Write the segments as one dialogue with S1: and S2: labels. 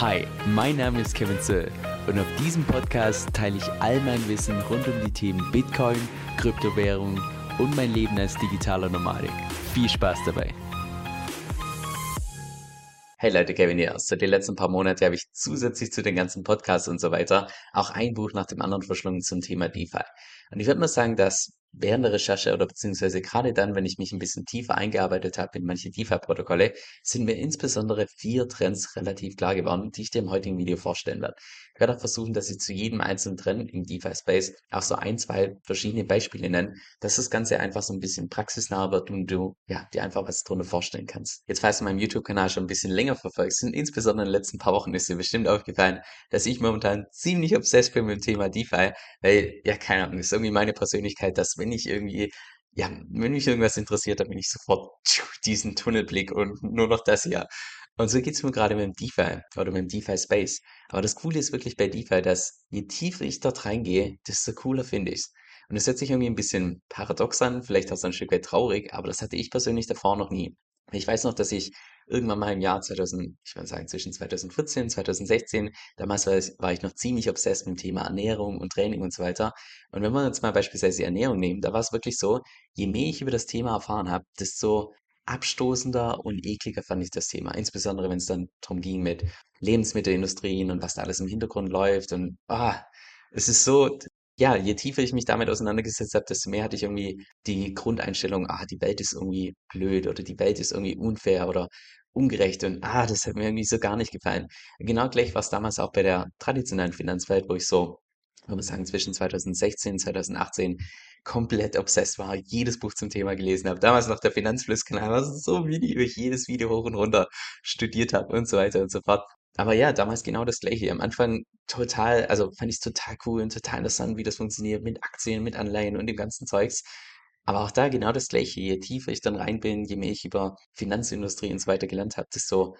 S1: Hi, mein Name ist Kevin Zöll und auf diesem Podcast teile ich all mein Wissen rund um die Themen Bitcoin, Kryptowährung und mein Leben als digitaler Nomadik. Viel Spaß dabei!
S2: Hey Leute, Kevin hier. So die letzten paar Monate habe ich zusätzlich zu den ganzen Podcasts und so weiter auch ein Buch nach dem anderen verschlungen zum Thema DeFi. Und ich würde mal sagen, dass während der Recherche oder beziehungsweise gerade dann, wenn ich mich ein bisschen tiefer eingearbeitet habe in manche DeFi-Protokolle, sind mir insbesondere vier Trends relativ klar geworden, die ich dir im heutigen Video vorstellen werde. Ich werde auch versuchen, dass ich zu jedem einzelnen Trend im DeFi-Space auch so ein, zwei verschiedene Beispiele nenne, dass das Ganze einfach so ein bisschen praxisnah wird und du ja, dir einfach was drunter vorstellen kannst. Jetzt, falls du meinen YouTube-Kanal schon ein bisschen länger verfolgst, sind insbesondere in den letzten paar Wochen ist dir bestimmt aufgefallen, dass ich momentan ziemlich obsessed bin mit dem Thema DeFi, weil, ja, keine Ahnung, ist irgendwie meine Persönlichkeit, dass wenn ich irgendwie, ja, wenn mich irgendwas interessiert, dann bin ich sofort diesen Tunnelblick und nur noch das hier. Und so geht es mir gerade mit dem DeFi oder mit dem DeFi-Space. Aber das Coole ist wirklich bei DeFi, dass je tiefer ich dort reingehe, desto cooler finde ich es. Und das hört sich irgendwie ein bisschen paradox an, vielleicht auch so ein Stück weit traurig, aber das hatte ich persönlich davor noch nie. Ich weiß noch, dass ich irgendwann mal im Jahr 2000, ich würde sagen zwischen 2014, 2016, damals war ich, war ich noch ziemlich obsessed mit dem Thema Ernährung und Training und so weiter. Und wenn wir jetzt mal beispielsweise die Ernährung nehmen, da war es wirklich so, je mehr ich über das Thema erfahren habe, desto abstoßender und ekliger fand ich das Thema. Insbesondere wenn es dann darum ging mit Lebensmittelindustrien und was da alles im Hintergrund läuft. Und ah, es ist so, ja, je tiefer ich mich damit auseinandergesetzt habe, desto mehr hatte ich irgendwie die Grundeinstellung, ah, die Welt ist irgendwie blöd oder die Welt ist irgendwie unfair oder ungerecht und ah, das hat mir irgendwie so gar nicht gefallen. Genau gleich war es damals auch bei der traditionellen Finanzwelt, wo ich so, würde man sagen, zwischen 2016 und 2018 komplett obsessed war, jedes Buch zum Thema gelesen habe. Damals noch der Finanzflusskanal, war so wie ich jedes Video hoch und runter studiert habe und so weiter und so fort. Aber ja, damals genau das Gleiche. Am Anfang total, also fand ich es total cool und total interessant, wie das funktioniert mit Aktien, mit Anleihen und dem ganzen Zeugs. Aber auch da genau das Gleiche. Je tiefer ich dann rein bin, je mehr ich über Finanzindustrie und so weiter gelernt habe, desto,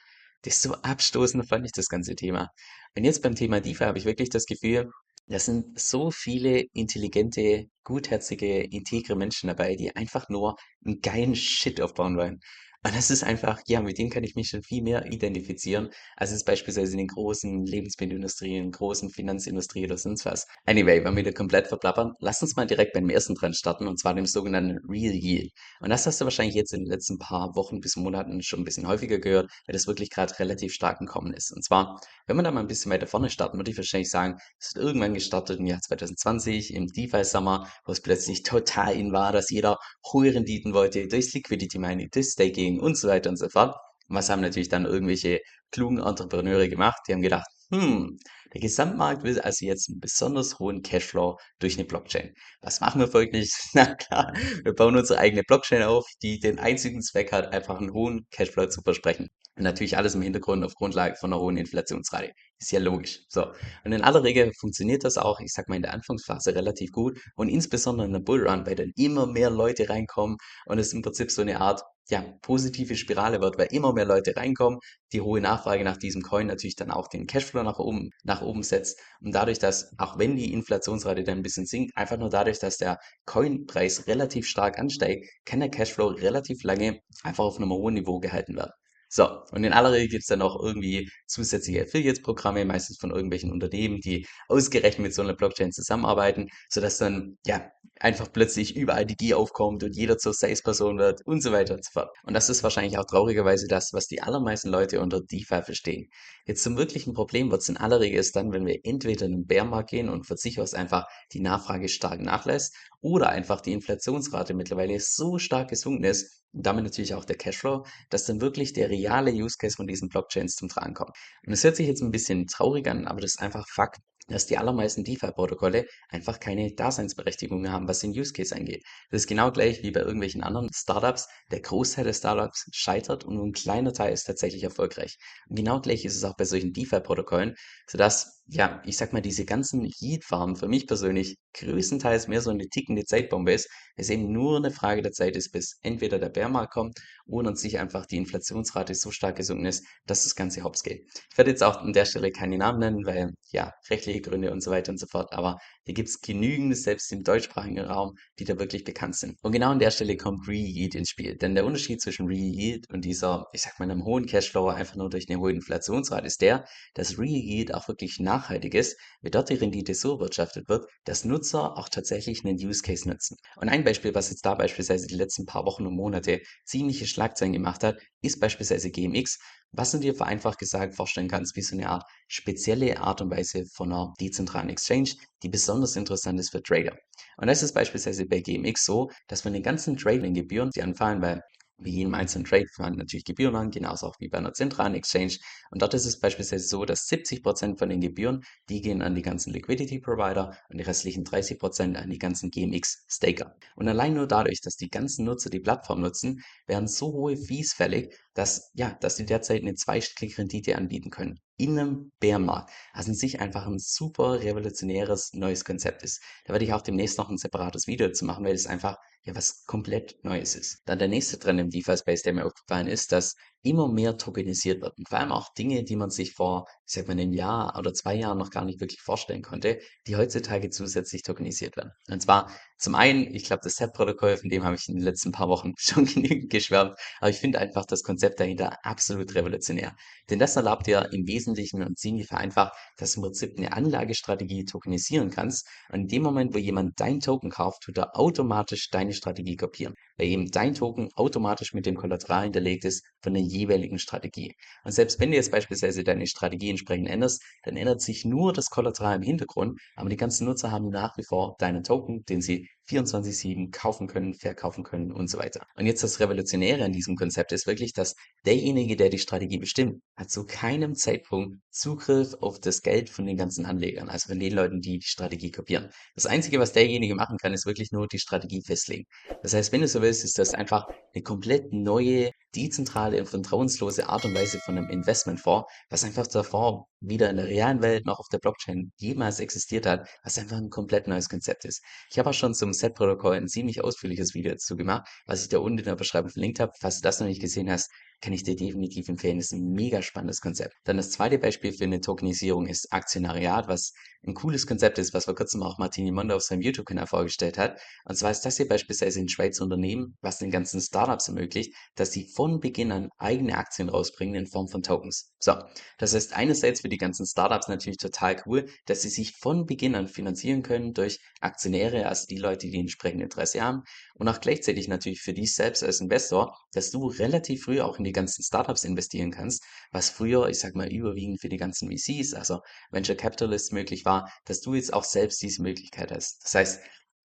S2: desto abstoßender fand ich das ganze Thema. Und jetzt beim Thema DeFi habe ich wirklich das Gefühl, da sind so viele intelligente, gutherzige, integre Menschen dabei, die einfach nur einen geilen Shit aufbauen wollen. Und das ist einfach, ja, mit dem kann ich mich schon viel mehr identifizieren, als es beispielsweise in den großen Lebensmittelindustrien, großen Finanzindustrie oder sonst was. Anyway, wenn wir da komplett verplappern, lass uns mal direkt beim ersten Trend starten, und zwar dem sogenannten Real Yield. Und das hast du wahrscheinlich jetzt in den letzten paar Wochen bis Monaten schon ein bisschen häufiger gehört, weil das wirklich gerade relativ stark gekommen ist. Und zwar, wenn wir da mal ein bisschen weiter vorne starten, würde ich wahrscheinlich sagen, es hat irgendwann gestartet im Jahr 2020, im DeFi-Summer, wo es plötzlich total in war, dass jeder hohe Renditen wollte, durchs Liquidity Mining, durch Staking, Marketing und so weiter und so fort. Und was haben natürlich dann irgendwelche klugen Entrepreneure gemacht? Die haben gedacht, hm, der Gesamtmarkt will also jetzt einen besonders hohen Cashflow durch eine Blockchain. Was machen wir folglich? Na klar, wir bauen unsere eigene Blockchain auf, die den einzigen Zweck hat, einfach einen hohen Cashflow zu versprechen. Und natürlich alles im Hintergrund auf Grundlage von einer hohen Inflationsrate. Ist ja logisch. So. Und in aller Regel funktioniert das auch, ich sag mal, in der Anfangsphase relativ gut und insbesondere in der Bullrun, weil dann immer mehr Leute reinkommen und es im Prinzip so eine Art ja, positive Spirale wird, weil immer mehr Leute reinkommen, die hohe Nachfrage nach diesem Coin natürlich dann auch den Cashflow nach oben, nach oben setzt und dadurch, dass auch wenn die Inflationsrate dann ein bisschen sinkt, einfach nur dadurch, dass der Coinpreis relativ stark ansteigt, kann der Cashflow relativ lange einfach auf einem hohen Niveau gehalten werden. So, und in aller Regel gibt es dann auch irgendwie zusätzliche Affiliates-Programme, meistens von irgendwelchen Unternehmen, die ausgerechnet mit so einer Blockchain zusammenarbeiten, sodass dann ja einfach plötzlich überall die Gier aufkommt und jeder zur Sales-Person wird und so weiter und so fort. Und das ist wahrscheinlich auch traurigerweise das, was die allermeisten Leute unter DeFi verstehen. Jetzt zum wirklichen Problem wird es in aller Regel erst dann, wenn wir entweder in den Bärmarkt gehen und von sich aus einfach die Nachfrage stark nachlässt oder einfach die Inflationsrate mittlerweile so stark gesunken ist, und damit natürlich auch der Cashflow, dass dann wirklich der reale Use Case von diesen Blockchains zum Tragen kommt. Und es hört sich jetzt ein bisschen traurig an, aber das ist einfach Fakt, dass die allermeisten DeFi-Protokolle einfach keine Daseinsberechtigung haben, was den Use Case angeht. Das ist genau gleich wie bei irgendwelchen anderen Startups. Der Großteil der Startups scheitert und nur ein kleiner Teil ist tatsächlich erfolgreich. Und genau gleich ist es auch bei solchen DeFi-Protokollen, sodass ja, ich sag mal, diese ganzen Heat-Farmen für mich persönlich größtenteils mehr so eine tickende Zeitbombe ist, es eben nur eine Frage der Zeit ist, bis entweder der Bärmarkt kommt oder sich einfach die Inflationsrate so stark gesunken ist, dass das Ganze hops geht. Ich werde jetzt auch an der Stelle keine Namen nennen, weil ja, rechtliche Gründe und so weiter und so fort, aber hier gibt es genügend, selbst im deutschsprachigen Raum, die da wirklich bekannt sind. Und genau an der Stelle kommt Re-Yield ins Spiel, denn der Unterschied zwischen Re-Yield und dieser, ich sag mal, einem hohen Cashflow einfach nur durch eine hohe Inflationsrate ist der, dass Re-Yield auch wirklich nachhaltig ist, wie dort die Rendite so wirtschaftet wird, dass Nutzer auch tatsächlich einen Use Case nutzen. Und ein Beispiel, was jetzt da beispielsweise die letzten paar Wochen und Monate ziemliche Schlagzeilen gemacht hat, ist beispielsweise GMX, was du dir vereinfacht gesagt vorstellen kannst, wie so eine Art spezielle Art und Weise von einer dezentralen Exchange, die besonders interessant ist für Trader. Und das ist beispielsweise bei GMX so, dass man den ganzen Trading-Gebühren, die anfallen, weil wie jedem einzelnen Trade fallen natürlich Gebühren an, genauso auch wie bei einer zentralen Exchange. Und dort ist es beispielsweise so, dass 70% von den Gebühren, die gehen an die ganzen Liquidity Provider und die restlichen 30% an die ganzen GMX Staker. Und allein nur dadurch, dass die ganzen Nutzer die Plattform nutzen, werden so hohe Fees fällig, dass, ja, dass die derzeit eine Zweistellige-Rendite anbieten können. In einem Bärmarkt. Also in sich einfach ein super revolutionäres neues Konzept ist. Da werde ich auch demnächst noch ein separates Video zu machen, weil es einfach ja was komplett Neues ist. Dann der nächste Trend im DeFi-Space, der mir aufgefallen ist, dass immer mehr tokenisiert wird. Und vor allem auch Dinge, die man sich vor, ich sag mal, einem Jahr oder zwei Jahren noch gar nicht wirklich vorstellen konnte, die heutzutage zusätzlich tokenisiert werden. Und zwar zum einen, ich glaube, das Set-Protokoll, von dem habe ich in den letzten paar Wochen schon genügend geschwärmt, aber ich finde einfach das Konzept dahinter absolut revolutionär. Denn das erlaubt dir im Wesentlichen und ziemlich vereinfacht, dass du im Prinzip eine Anlagestrategie tokenisieren kannst. Und in dem Moment, wo jemand dein Token kauft, tut er automatisch deine Strategie kopieren. Weil eben dein Token automatisch mit dem Kollateral hinterlegt ist von der jeweiligen Strategie. Und selbst wenn du jetzt beispielsweise deine Strategie entsprechend änderst, dann ändert sich nur das Kollateral im Hintergrund, aber die ganzen Nutzer haben nach wie vor deinen Token, den sie 24/7 kaufen können, verkaufen können und so weiter. Und jetzt das Revolutionäre an diesem Konzept ist wirklich, dass derjenige, der die Strategie bestimmt, hat zu keinem Zeitpunkt Zugriff auf das Geld von den ganzen Anlegern, also von den Leuten, die die Strategie kopieren. Das Einzige, was derjenige machen kann, ist wirklich nur die Strategie festlegen. Das heißt, wenn du so willst, ist das einfach eine komplett neue, dezentrale und vertrauenslose Art und Weise von einem Investmentfonds, was einfach davor wieder in der realen Welt noch auf der Blockchain jemals existiert hat, was einfach ein komplett neues Konzept ist. Ich habe auch schon zum Set-Protokoll ein ziemlich ausführliches Video dazu gemacht, was ich da unten in der Beschreibung verlinkt habe. Falls du das noch nicht gesehen hast, kann ich dir definitiv empfehlen. Das ist ein mega spannendes Konzept. Dann das zweite Beispiel für eine Tokenisierung ist Aktionariat, was ein cooles Konzept ist, was vor kurzem auch Martini Mondo auf seinem YouTube-Kanal vorgestellt hat. Und zwar ist das hier beispielsweise ein Schweizer Unternehmen, was den ganzen Startups ermöglicht, dass sie von Beginn an eigene Aktien rausbringen in Form von Tokens. So, das heißt einerseits für die ganzen Startups natürlich total cool, dass sie sich von Beginn an finanzieren können durch Aktionäre, also die Leute, die entsprechend Interesse haben. Und auch gleichzeitig natürlich für dich selbst als Investor, dass du relativ früh auch in die ganzen Startups investieren kannst, was früher, ich sag mal, überwiegend für die ganzen VCs, also Venture Capitalists möglich war, dass du jetzt auch selbst diese Möglichkeit hast. Das heißt,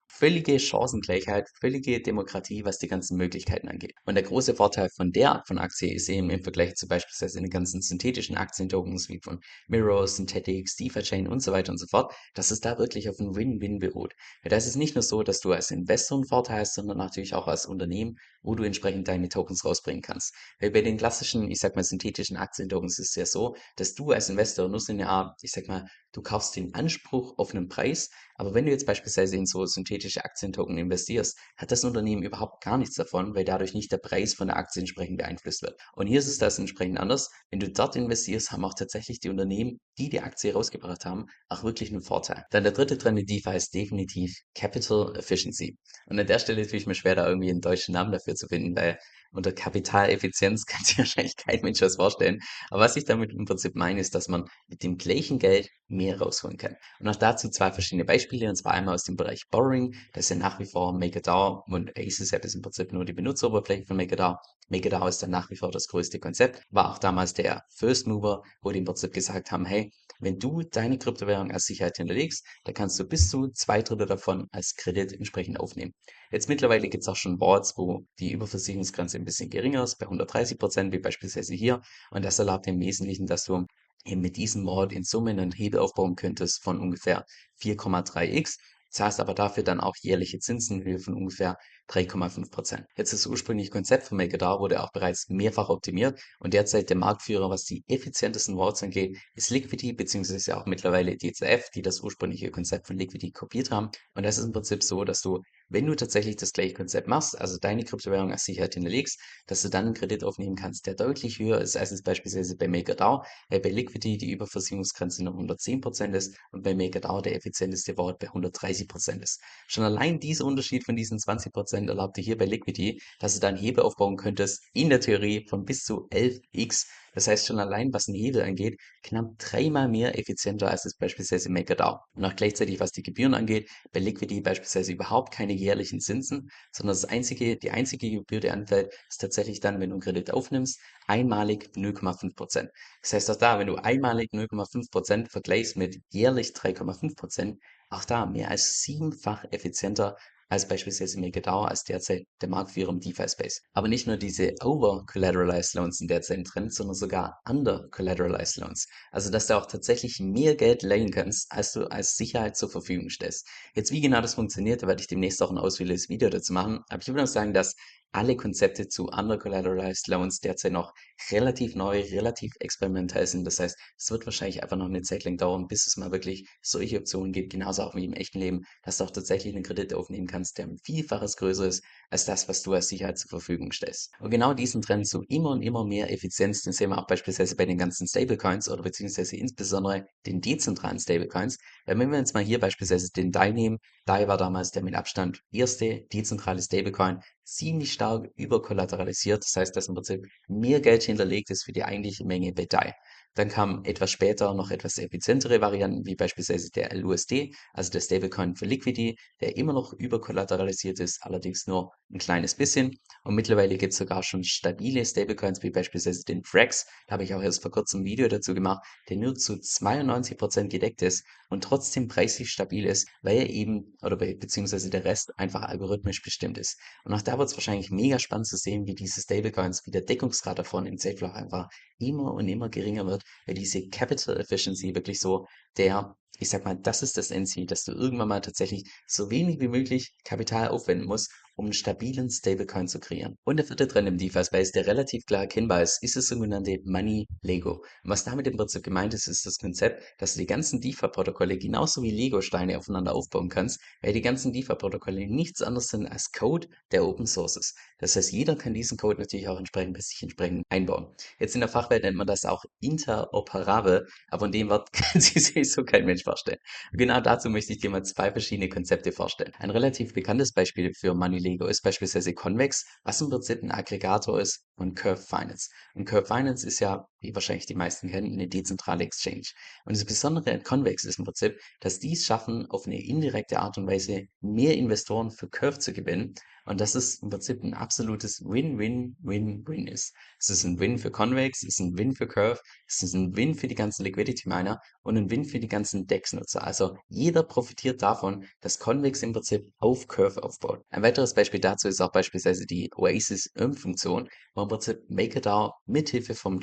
S2: völlige Chancengleichheit, völlige Demokratie, was die ganzen Möglichkeiten angeht. Und der große Vorteil von der Art von Aktie ist eben im Vergleich zu beispielsweise den ganzen synthetischen Aktientokens wie von Mirror, Synthetics, DeFi Chain und so weiter und so fort, dass es da wirklich auf ein Win-Win beruht. Weil da ist nicht nur so, dass du als Investor einen Vorteil hast, sondern natürlich auch als Unternehmen, wo du entsprechend deine Tokens rausbringen kannst. Weil bei den klassischen, ich sag mal, synthetischen Aktientokens ist es ja so, dass du als Investor nur so eine Art, ich sag mal, du kaufst den Anspruch auf einen Preis, aber wenn du jetzt beispielsweise in so synthetische Aktientoken investierst, hat das Unternehmen überhaupt gar nichts davon, weil dadurch nicht der Preis von der Aktie entsprechend beeinflusst wird. Und hier ist es das entsprechend anders. Wenn du dort investierst, haben auch tatsächlich die Unternehmen, die die Aktie rausgebracht haben, auch wirklich einen Vorteil. Dann der dritte Trend in DeFi ist definitiv Capital Efficiency. Und an der Stelle tue ich mir schwer, da irgendwie einen deutschen Namen dafür zu finden, weil unter Kapitaleffizienz kann sich wahrscheinlich kein Mensch was vorstellen. Aber was ich damit im Prinzip meine, ist, dass man mit dem gleichen Geld mehr rausholen kann. Und auch dazu zwei verschiedene Beispiele, und zwar einmal aus dem Bereich Borrowing, das ist ja nach wie vor MakerDAO und Aces App ist im Prinzip nur die Benutzeroberfläche von MakerDAO. MakerDAO ist dann nach wie vor das größte Konzept, war auch damals der First Mover, wo die im Prinzip gesagt haben, hey, wenn du deine Kryptowährung als Sicherheit hinterlegst, dann kannst du bis zu zwei Drittel davon als Kredit entsprechend aufnehmen. Jetzt mittlerweile gibt es auch schon Boards, wo die Überversicherungsgrenze ein bisschen geringer ist, bei 130 Prozent, wie beispielsweise hier. Und das erlaubt im Wesentlichen, dass du eben mit diesem Board in Summe einen Hebel aufbauen könntest von ungefähr 4,3x zahlst aber dafür dann auch jährliche Zinsen in Höhe von ungefähr 3,5%. Jetzt das ursprüngliche Konzept von MakerDAO wurde auch bereits mehrfach optimiert und derzeit der Marktführer, was die effizientesten Vaults angeht, ist Liquidity beziehungsweise auch mittlerweile DCF, die das ursprüngliche Konzept von Liquidity kopiert haben. Und das ist im Prinzip so, dass du wenn du tatsächlich das gleiche Konzept machst, also deine Kryptowährung als Sicherheit hinterlegst, dass du dann einen Kredit aufnehmen kannst, der deutlich höher ist als es beispielsweise bei MakerDAO, weil bei Liquidity die Überversicherungsgrenze noch 110% ist und bei MakerDAO der effizienteste Wort bei 130% ist. Schon allein dieser Unterschied von diesen 20% erlaubt dir hier bei Liquidity, dass du dann Hebel aufbauen könntest, in der Theorie von bis zu 11x das heißt schon allein, was den Hebel angeht, knapp dreimal mehr effizienter als es beispielsweise MakerDAO. Und auch gleichzeitig, was die Gebühren angeht, bei Liquidity beispielsweise überhaupt keine jährlichen Zinsen, sondern das einzige, die einzige Gebühr, die anfällt, ist tatsächlich dann, wenn du einen Kredit aufnimmst, einmalig 0,5%. Das heißt auch da, wenn du einmalig 0,5% vergleichst mit jährlich 3,5%, auch da mehr als siebenfach effizienter als beispielsweise MakerDAO als derzeit der Marktführer im DeFi-Space. Aber nicht nur diese over-collateralized Loans sind derzeit Trend, sondern sogar under-collateralized Loans. Also, dass du auch tatsächlich mehr Geld leihen kannst, als du als Sicherheit zur Verfügung stellst. Jetzt, wie genau das funktioniert, werde ich demnächst auch ein ausführliches Video dazu machen. Aber ich würde noch sagen, dass alle Konzepte zu Under-Collateralized Loans derzeit noch relativ neu, relativ experimentell sind. Das heißt, es wird wahrscheinlich einfach noch eine Zeit lang dauern, bis es mal wirklich solche Optionen gibt, genauso auch wie im echten Leben, dass du auch tatsächlich einen Kredit aufnehmen kannst, der ein Vielfaches größer ist als das, was du als Sicherheit zur Verfügung stellst. Und genau diesen Trend zu immer und immer mehr Effizienz, den sehen wir auch beispielsweise bei den ganzen Stablecoins oder beziehungsweise insbesondere den dezentralen Stablecoins. Wenn wir uns mal hier beispielsweise den DAI nehmen, DAI war damals der mit Abstand erste dezentrale Stablecoin, ziemlich stark überkollateralisiert. Das heißt, dass im Prinzip mehr Geld hinterlegt ist für die eigentliche Menge bei DAI. Dann kamen etwas später noch etwas effizientere Varianten, wie beispielsweise der LUSD, also der Stablecoin für Liquidity, der immer noch überkollateralisiert ist, allerdings nur ein kleines bisschen. Und mittlerweile gibt es sogar schon stabile Stablecoins, wie beispielsweise den Frax. Da habe ich auch erst vor kurzem ein Video dazu gemacht, der nur zu 92% gedeckt ist und trotzdem preislich stabil ist, weil er eben, oder beziehungsweise der Rest einfach algorithmisch bestimmt ist. Und auch da wird es wahrscheinlich mega spannend zu sehen, wie diese Stablecoins, wie der Deckungsgrad davon im Safe einfach immer und immer geringer wird, weil diese Capital Efficiency wirklich so der, ich sag mal, das ist das Endziel, dass du irgendwann mal tatsächlich so wenig wie möglich Kapital aufwenden musst, um einen stabilen Stablecoin zu kreieren. Und der vierte Trend im DeFi-Space, der relativ klar erkennbar ist, ist das sogenannte Money Lego. Und was damit im Prinzip gemeint ist, ist das Konzept, dass du die ganzen DeFi-Protokolle genauso wie Lego-Steine aufeinander aufbauen kannst, weil die ganzen DeFi-Protokolle nichts anderes sind als Code, der Open Source ist. Das heißt, jeder kann diesen Code natürlich auch entsprechend bei sich entsprechend einbauen. Jetzt in der Fachwelt nennt man das auch interoperabel, aber von dem Wort kann sich so kein Mensch vorstellen. Genau dazu möchte ich dir mal zwei verschiedene Konzepte vorstellen. Ein relativ bekanntes Beispiel für Money Lego ist beispielsweise Convex, was im Prinzip ein Aggregator ist von Curve Finance. Und Curve Finance ist ja, wie wahrscheinlich die meisten kennen, eine dezentrale Exchange. Und das Besondere an Convex ist im Prinzip, dass die es schaffen, auf eine indirekte Art und Weise mehr Investoren für Curve zu gewinnen und das ist im Prinzip ein absolutes Win-Win-Win-Win ist. Es ist ein Win für Convex, es ist ein Win für Curve, es ist ein Win für die ganzen Liquidity Miner und ein Win für die ganzen DEX-Nutzer. Also jeder profitiert davon, dass Convex im Prinzip auf Curve aufbaut. Ein weiteres Beispiel dazu ist auch beispielsweise die Oasis Earn-Funktion, wo im Prinzip MakerDAO mithilfe vom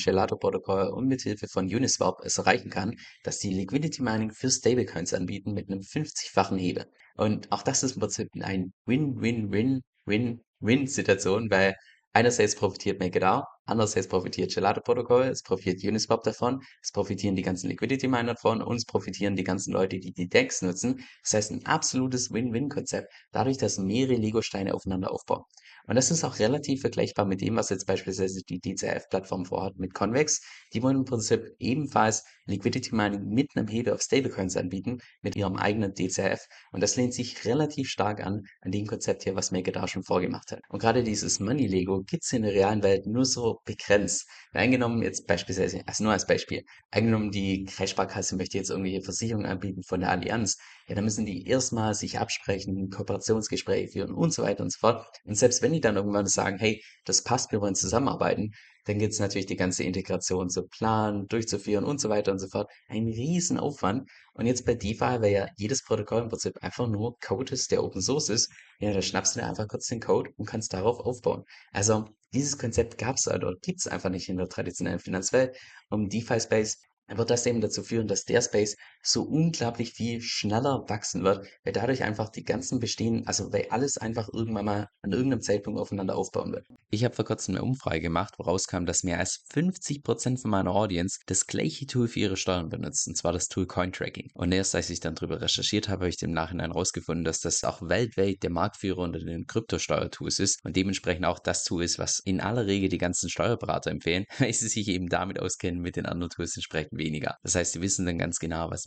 S2: Gelato-Protokoll und mithilfe von Uniswap es erreichen kann, dass die Liquidity Mining für Stablecoins anbieten mit einem 50-fachen Hebel. Und auch das ist im Prinzip ein Win-Win-Win Win-Win-Situation, weil einerseits profitiert MakerDAO, andererseits profitiert Gelato Protokoll, es profitiert Uniswap davon, es profitieren die ganzen Liquidity Miner davon und es profitieren die ganzen Leute, die die DEX nutzen. Das heißt, ein absolutes Win-Win-Konzept, dadurch, dass mehrere Lego-Steine aufeinander aufbauen. Und das ist auch relativ vergleichbar mit dem, was jetzt beispielsweise die DCF-Plattform vorhat mit Convex. Die wollen im Prinzip ebenfalls Liquidity Mining mit einem Hebel auf Stablecoins anbieten, mit ihrem eigenen DCF. Und das lehnt sich relativ stark an, an dem Konzept hier, was MakerDAO schon vorgemacht hat. Und gerade dieses Money Lego gibt es in der realen Welt nur so begrenzt. Eingenommen jetzt beispielsweise, also nur als Beispiel, eingenommen die Kreissparkasse möchte jetzt irgendwelche Versicherungen anbieten von der Allianz, ja, dann müssen die erstmal sich absprechen, Kooperationsgespräche führen und so weiter und so fort. Und selbst wenn die dann irgendwann sagen, hey, das passt, wir wollen zusammenarbeiten, dann gibt es natürlich die ganze Integration zu planen, durchzuführen und so weiter und so fort. Ein Riesenaufwand. Und jetzt bei DeFi, weil ja jedes Protokoll im Prinzip einfach nur Code ist, der Open Source ist, ja, da schnappst du dir einfach kurz den Code und kannst darauf aufbauen. Also dieses Konzept gab es oder gibt es einfach nicht in der traditionellen Finanzwelt. Und DeFi Space dann wird das eben dazu führen, dass der Space so unglaublich viel schneller wachsen wird, weil dadurch einfach die ganzen bestehen, also weil alles einfach irgendwann mal an irgendeinem Zeitpunkt aufeinander aufbauen wird.
S1: Ich habe vor kurzem eine Umfrage gemacht, woraus kam, dass mehr als 50% von meiner Audience das gleiche Tool für ihre Steuern benutzt, und zwar das Tool Cointracking. Und erst als ich dann darüber recherchiert habe, habe ich im Nachhinein herausgefunden, dass das auch weltweit der Marktführer unter den Kryptosteuertools ist und dementsprechend auch das Tool ist, was in aller Regel die ganzen Steuerberater empfehlen, weil sie sich eben damit auskennen, mit den anderen Tools entsprechend weniger. Das heißt, sie wissen dann ganz genau, was